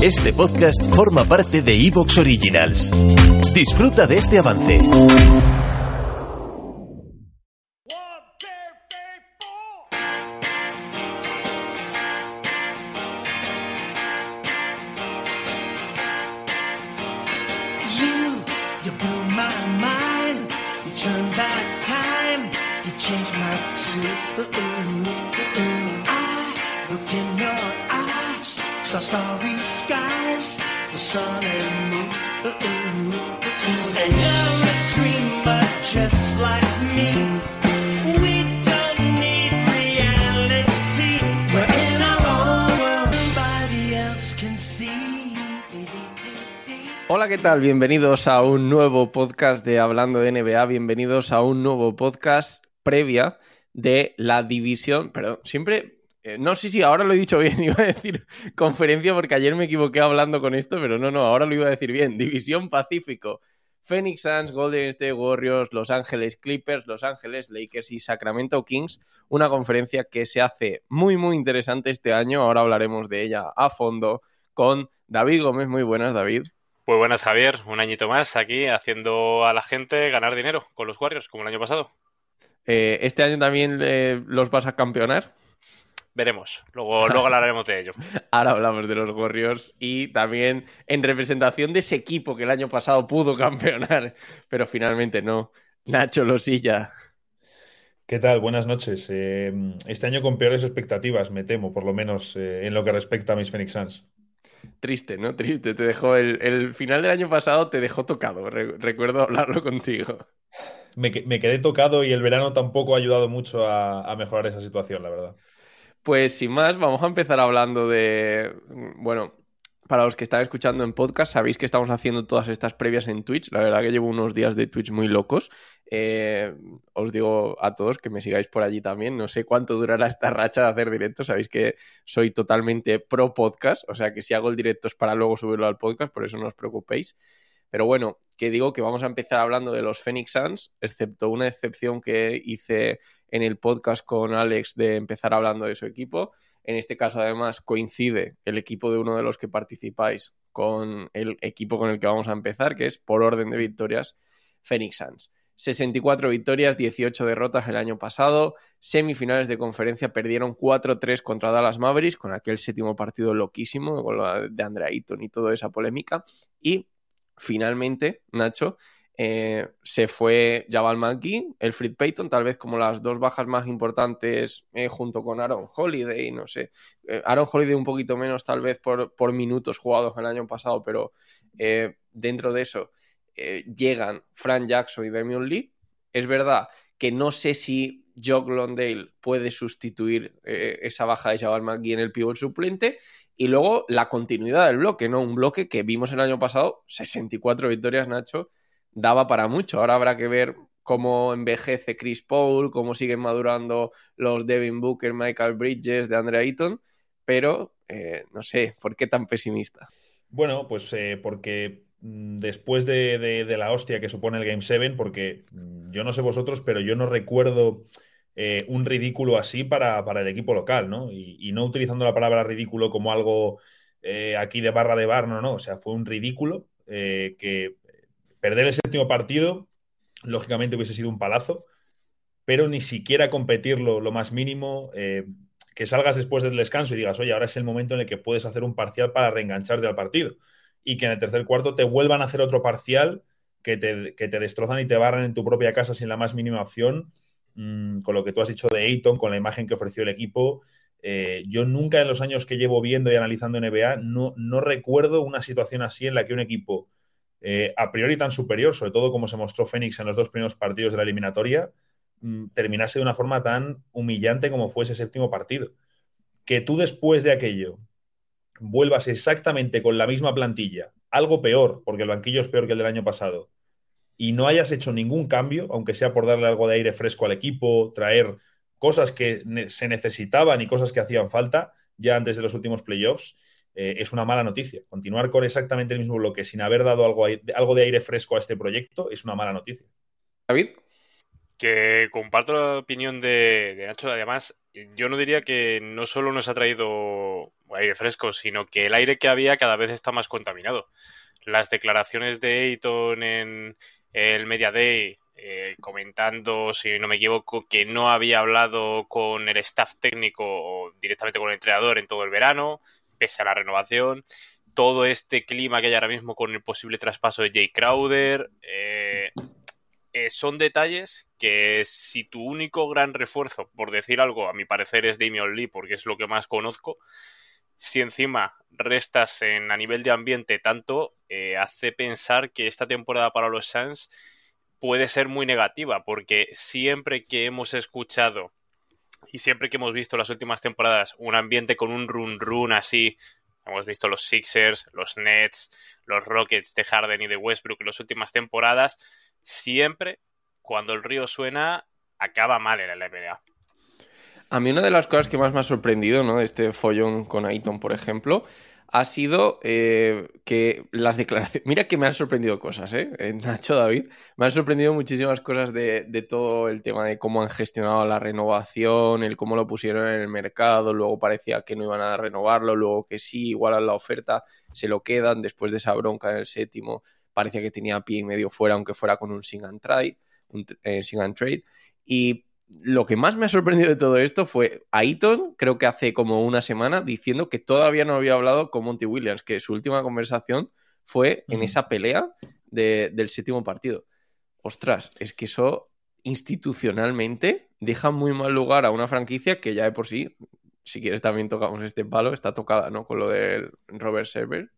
Este podcast forma parte de Evox Originals. Disfruta de este avance. Blew my tune. I look in your. Saw starry skies. The sun and moon. And you're a just like me. Hola, ¿qué tal? Bienvenidos a un nuevo podcast de Hablando de NBA, bienvenidos a un nuevo podcast previa de la división, perdón, siempre, no sé si ahora lo he dicho bien, iba a decir conferencia porque ayer me equivoqué hablando con esto, pero no, no, ahora lo iba a decir bien, división Pacífico. Phoenix Suns, Golden State Warriors, Los Ángeles Clippers, Los Ángeles Lakers y Sacramento Kings. Una conferencia que se hace muy, muy interesante este año. Ahora hablaremos de ella a fondo con David Gómez. Muy buenas, David. Muy buenas, Javier. Un añito más aquí haciendo a la gente ganar dinero con los Warriors, como el año pasado. Eh, ¿Este año también eh, los vas a campeonar? Veremos. Luego, luego hablaremos de ello. Ahora hablamos de los Warriors y también en representación de ese equipo que el año pasado pudo campeonar, pero finalmente no. Nacho Losilla. ¿Qué tal? Buenas noches. Eh, este año con peores expectativas, me temo, por lo menos eh, en lo que respecta a mis Phoenix Suns. Triste, ¿no? Triste. Te dejó el, el final del año pasado, te dejó tocado. Re- recuerdo hablarlo contigo. Me, me quedé tocado y el verano tampoco ha ayudado mucho a, a mejorar esa situación, la verdad. Pues sin más, vamos a empezar hablando de. Bueno, para los que están escuchando en podcast, sabéis que estamos haciendo todas estas previas en Twitch. La verdad que llevo unos días de Twitch muy locos. Eh, os digo a todos que me sigáis por allí también. No sé cuánto durará esta racha de hacer directos. Sabéis que soy totalmente pro podcast. O sea que si hago el directo es para luego subirlo al podcast, por eso no os preocupéis. Pero bueno, que digo que vamos a empezar hablando de los Phoenix Suns, excepto una excepción que hice en el podcast con Alex de empezar hablando de su equipo. En este caso, además, coincide el equipo de uno de los que participáis con el equipo con el que vamos a empezar, que es por orden de victorias, Phoenix Suns. 64 victorias, 18 derrotas el año pasado. Semifinales de conferencia perdieron 4-3 contra Dallas Mavericks, con aquel séptimo partido loquísimo, con lo de Andre Ayton y toda esa polémica. Y finalmente, Nacho, eh, se fue Jabal McGee, el Fred Payton, tal vez como las dos bajas más importantes eh, junto con Aaron Holiday, no sé. Eh, Aaron Holiday un poquito menos tal vez por, por minutos jugados el año pasado, pero dentro de eso llegan Frank Jackson y Damian Lee. Es verdad que no sé si Jock Londale puede sustituir esa baja de Jabal McGee en el pivot suplente. Y luego la continuidad del bloque, ¿no? Un bloque que vimos el año pasado, 64 victorias, Nacho, daba para mucho. Ahora habrá que ver cómo envejece Chris Paul, cómo siguen madurando los Devin Booker, Michael Bridges, de Andre Ayton, pero eh, no sé, ¿por qué tan pesimista? Bueno, pues eh, porque mm, después de, de- de la hostia que supone el Game 7, porque mm, yo no sé vosotros, pero yo no recuerdo eh, un ridículo así para, para el equipo local, ¿no? Y, no utilizando la palabra ridículo como algo eh, aquí de barra de bar, no, no. O sea, fue un ridículo eh, que perder el séptimo partido, lógicamente hubiese sido un palazo, pero ni siquiera competirlo lo más mínimo. que salgas después del descanso y digas, oye, ahora es el momento en el que puedes hacer un parcial para reengancharte al partido. Y que en el tercer cuarto te vuelvan a hacer otro parcial que te, que te destrozan y te barran en tu propia casa sin la más mínima opción. Mm, con lo que tú has dicho de Ayton, con la imagen que ofreció el equipo. eh, yo nunca en los años que llevo viendo y analizando NBA no, no recuerdo una situación así en la que un equipo eh, a priori tan superior, sobre todo como se mostró Phoenix en los dos primeros partidos de la eliminatoria, mm, terminase de una forma tan humillante como fue ese séptimo partido. Que tú después de aquello vuelvas exactamente con la misma plantilla, algo peor, porque el banquillo es peor que el del año pasado, y no hayas hecho ningún cambio, aunque sea por darle algo de aire fresco al equipo, traer cosas que se necesitaban y cosas que hacían falta ya antes de los últimos playoffs, eh, es una mala noticia. Continuar con exactamente el mismo bloque sin haber dado algo, algo de aire fresco a este proyecto es una mala noticia. David. Que comparto la opinión de, de Nacho. Además, yo no diría que no solo nos ha traído aire fresco, sino que el aire que había cada vez está más contaminado. Las declaraciones de Ayton en el Media Day eh, comentando, si no me equivoco, que no había hablado con el staff técnico o directamente con el entrenador en todo el verano, pese a la renovación. Todo este clima que hay ahora mismo con el posible traspaso de Jay Crowder. Eh, eh, son detalles que si tu único gran refuerzo, por decir algo, a mi parecer es Damian Lee, porque es lo que más conozco, si encima restas en, a nivel de ambiente tanto, eh, hace pensar que esta temporada para los Suns puede ser muy negativa, porque siempre que hemos escuchado y siempre que hemos visto las últimas temporadas un ambiente con un run run así, hemos visto los Sixers, los Nets, los Rockets de Harden y de Westbrook en las últimas temporadas, siempre cuando el río suena acaba mal en la NBA. A mí una de las cosas que más me ha sorprendido, ¿no? Este follón con Aiton, por ejemplo, ha sido eh, que las declaraciones... Mira que me han sorprendido cosas, ¿eh? eh Nacho, David. Me han sorprendido muchísimas cosas de, todo el tema de cómo han gestionado la renovación, el cómo lo pusieron en el mercado, luego parecía que no iban a renovarlo, luego que sí, igual a la oferta, se lo quedan después de esa bronca en el séptimo. Parecía que tenía pie y medio fuera, aunque fuera con un sing and trade. Un, eh, sing and trade. Y lo que más me ha sorprendido de todo esto fue Aiton, creo que hace como una semana, diciendo que todavía no había hablado con Monty Williams, que su última conversación fue en esa pelea de, del séptimo partido. Ostras, es que eso institucionalmente deja muy mal lugar a una franquicia que ya de por sí, si quieres también tocamos este palo, está tocada, ¿no? Con lo del Robert Server.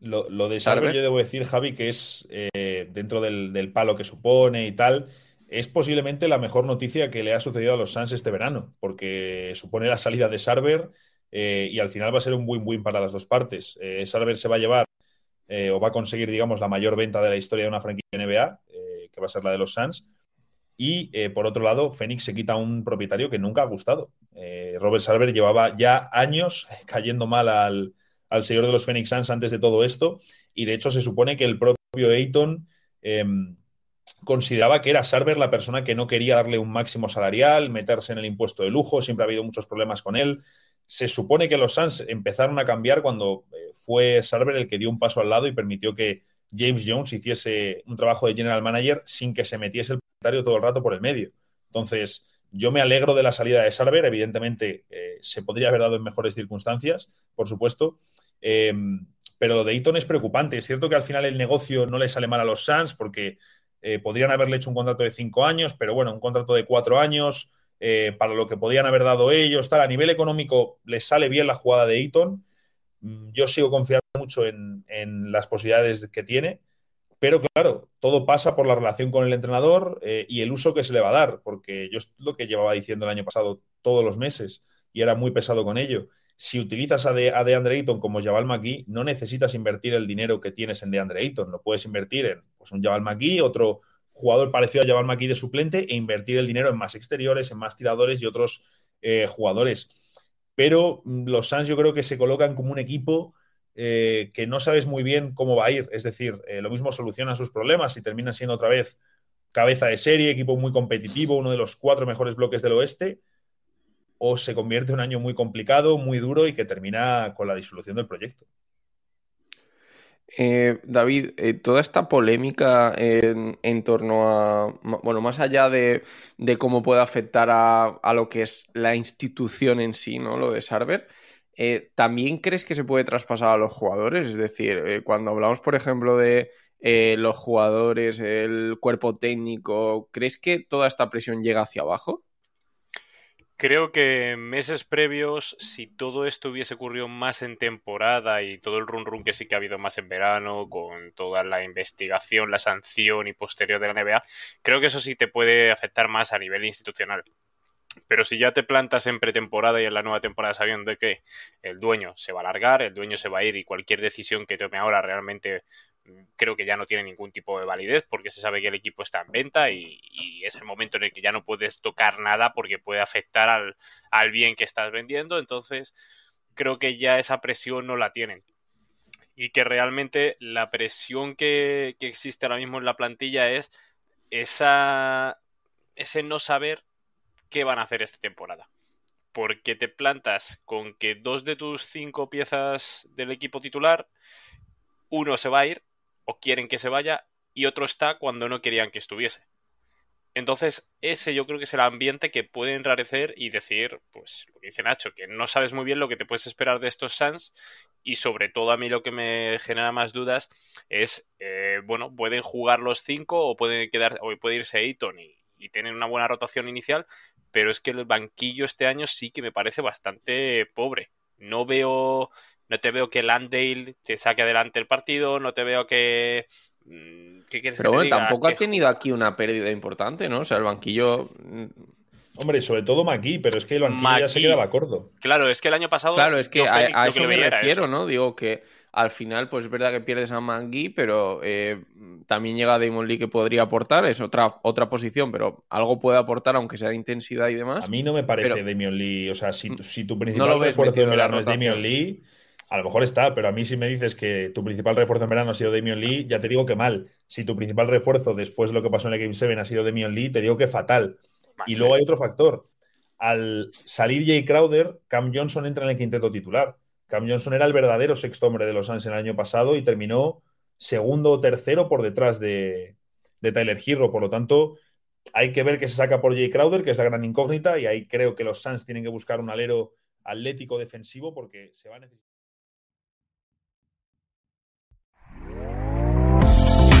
Lo, lo de Server, yo debo decir, Javi, que es eh, dentro del, del palo que supone y tal es posiblemente la mejor noticia que le ha sucedido a los Suns este verano, porque supone la salida de Sarver eh, y al final va a ser un win-win para las dos partes. Eh, Sarver se va a llevar eh, o va a conseguir, digamos, la mayor venta de la historia de una franquicia NBA, eh, que va a ser la de los Suns. Y por otro lado, Phoenix se quita a un propietario que nunca ha gustado. Robert Sarver llevaba ya años cayendo mal al, al señor de los Phoenix Suns antes de todo esto. Y de hecho, se supone que el propio Ayton em, consideraba que era Sarver la persona que no quería darle un máximo salarial, meterse en el impuesto de lujo, siempre ha habido muchos problemas con él. Se supone que los Suns empezaron a cambiar cuando eh, fue Sarver el que dio un paso al lado y permitió que James Jones hiciese un trabajo de general manager sin que se metiese el propietario todo el rato por el medio. Entonces, yo me alegro de la salida de Sarver, evidentemente eh, se podría haber dado en mejores circunstancias, por supuesto, eh, pero lo de Eaton es preocupante. Es cierto que al final el negocio no le sale mal a los Suns porque eh, podrían haberle hecho un contrato de cinco años, pero bueno, un contrato de cuatro años eh, para lo que podían haber dado ellos. Tal. A nivel económico les sale bien la jugada de Eaton. Mm, yo sigo confiando mucho en, en, las posibilidades que tiene, pero claro, todo pasa por la relación con el entrenador eh, y el uso que se le va a dar, porque yo es lo que llevaba diciendo el año pasado todos los meses y era muy pesado con ello si utilizas a, de, a DeAndre Ayton como Jabal McGee, no necesitas invertir el dinero que tienes en DeAndre Ayton. Lo puedes invertir en pues, un Jabal McGee, otro jugador parecido a Jabal McGee de suplente e invertir el dinero en más exteriores, en más tiradores y otros eh, jugadores. Pero mm, los Suns yo creo que se colocan como un equipo eh, que no sabes muy bien cómo va a ir. Es decir, eh, lo mismo solucionan sus problemas y terminan siendo otra vez cabeza de serie, equipo muy competitivo, uno de los cuatro mejores bloques del oeste o se convierte en un año muy complicado, muy duro y que termina con la disolución del proyecto. Eh, David, eh, toda esta polémica en, torno a, bueno, más allá de, cómo puede afectar a, lo que es la institución en sí, ¿no? Lo de Sarver, eh, ¿también crees que se puede traspasar a los jugadores? Es decir, cuando hablamos, por ejemplo, de los jugadores, el cuerpo técnico, ¿crees que toda esta presión llega hacia abajo? Creo que meses previos, si todo esto hubiese ocurrido más en temporada y todo el run run que sí que ha habido más en verano, con toda la investigación, la sanción y posterior de la NBA, creo que eso sí te puede afectar más a nivel institucional. Pero si ya te plantas en pretemporada y en la nueva temporada sabiendo que el dueño se va a largar, el dueño se va a ir y cualquier decisión que tome ahora realmente creo que ya no tiene ningún tipo de validez porque se sabe que el equipo está en venta y, es el momento en el que ya no puedes tocar nada porque puede afectar al, al, bien que estás vendiendo. Entonces, creo que ya esa presión no la tienen. Y que realmente la presión que, que existe ahora mismo en la plantilla es esa, ese no saber qué van a hacer esta temporada porque te plantas con que dos de tus cinco piezas del equipo titular, uno se va a ir o quieren que se vaya y otro está cuando no querían que estuviese. Entonces, ese yo creo que es el ambiente que puede enrarecer y decir, pues, lo que dice Nacho, que no sabes muy bien lo que te puedes esperar de estos Suns y sobre todo a mí lo que me genera más dudas es, eh, bueno, pueden jugar los cinco o pueden quedar, o puede irse Ayton y, y tener una buena rotación inicial, pero es que el banquillo este año sí que me parece bastante pobre. No veo, no te veo que Landale te saque adelante el partido, no te veo que mm, ¿Qué quieres Pero que te bueno, diga? tampoco ha tenido aquí una pérdida importante, ¿no? O sea, el banquillo. mm, Hombre, sobre todo Maki, pero es que el banquillo ya se quedaba corto. Claro, es que el año pasado. Claro, es que a, a eso que me refiero, eso. ¿no? Digo que al final, pues es verdad que pierdes a Mangui, pero eh, también llega Damon Lee que podría aportar, es otra, otra posición, pero algo puede aportar, aunque sea de intensidad y demás. A mí no me parece Pero- Lee. O sea, si, tu- si tu No principal lo ves refuerzo la verano es. Damian Lee, a lo mejor está, pero a mí si me dices que tu principal refuerzo en verano ha sido Damian Lee, ya te digo que mal. Si tu principal refuerzo después de lo que pasó en el Game 7 ha sido Damian Lee, te digo que fatal. Y luego hay otro factor. Al salir Jay Crowder, Cam Johnson entra en el quinteto titular. Cam Johnson era el verdadero sexto hombre de los Suns el año pasado y terminó segundo o tercero por detrás de, de Tyler Hero. Por lo tanto, hay que ver qué se saca por Jay Crowder, que es la gran incógnita, y ahí creo que los Suns tienen que buscar un alero atlético defensivo porque se va a necesitar.